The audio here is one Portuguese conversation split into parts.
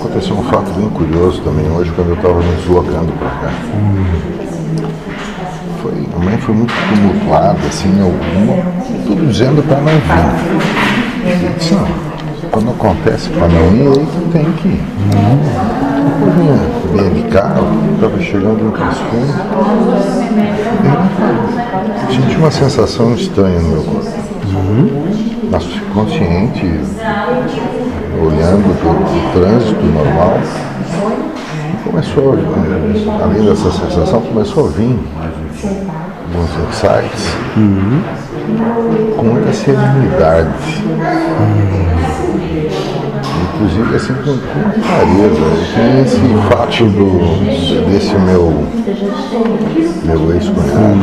Aconteceu um fato bem curioso também hoje quando eu estava me deslocando para cá. Foi, mãe foi muito tumultuada, assim, alguma, tudo dizendo para não vir. Eu disse, não, quando acontece para não ir, aí tem que ir. Eu vinha, de carro, estava chegando em Cascunha, eu senti uma sensação estranha no meu corpo. Mas consciente, olhando para o trânsito normal, começou, além dessa sensação, começou a vir alguns insights com muita serenidade. Inclusive assim com, com. E esse fato do, desse meu, meu ex-cunhado,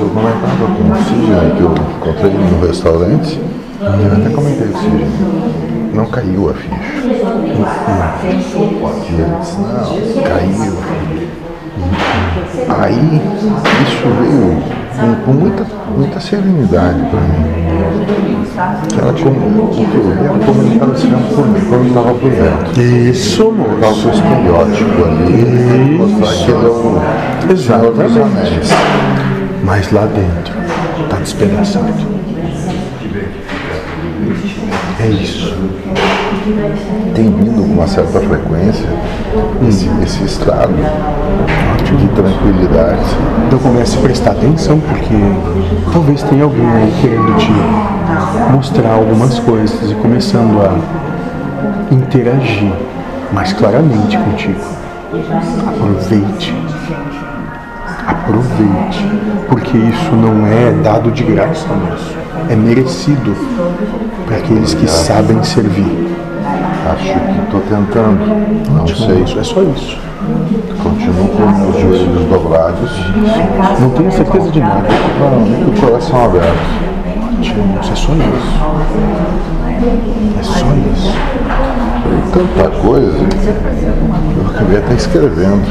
eu comentava com o Sidney que eu encontrei no restaurante, eu até comentei com o Sidney, não caiu a ficha. E ele disse, não, caiu. Aí isso veio com, com muita, muita serenidade para mim. Ela, como, ela comunicava se por mim, quando estava por dentro. Isso, Colocar o seu estereótipo ali, mostrar que ele é o Senhor dos Anéis. Mas lá dentro está despedaçado. É isso. Tem vindo com uma certa frequência esse, esse estado de tranquilidade. Então comece a prestar atenção, porque talvez tenha alguém aí querendo te mostrar algumas coisas e começando a interagir mais claramente contigo. Aproveite. Aproveite. Porque isso não é dado de graça, moço. É merecido para aqueles que sabem servir. Acho que estou tentando, não sei. Isso é só isso. Continuo com os joelhos dobrados, Não tenho certeza de nada. não, o coração aberto. Ótimo, moço. É só isso. É só isso. Tanta coisa, eu acabei até escrevendo,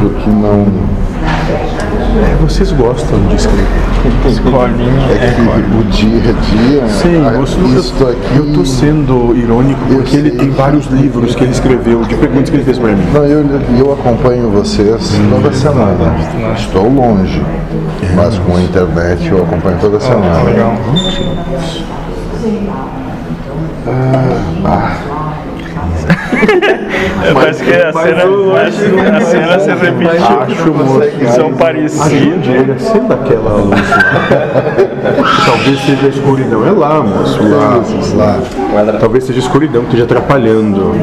porque não. É, vocês gostam de escrever. Escolinha É é que o dia a dia, Sim, a- você, isto aqui. eu tô sendo irônico Eu porque ele tem vários livros que ele escreveu, de perguntas que ele fez pra mim. Não, eu, eu acompanho vocês toda semana. Estou longe, mas com a internet eu acompanho toda semana. legal. É, parece que a cena, que a cena se repetiu. Acho, moço, São parecidos. Ele acenda aquela luz lá. Talvez seja a escuridão. É lá, moço, lá. Lá. Talvez seja a escuridão que esteja atrapalhando.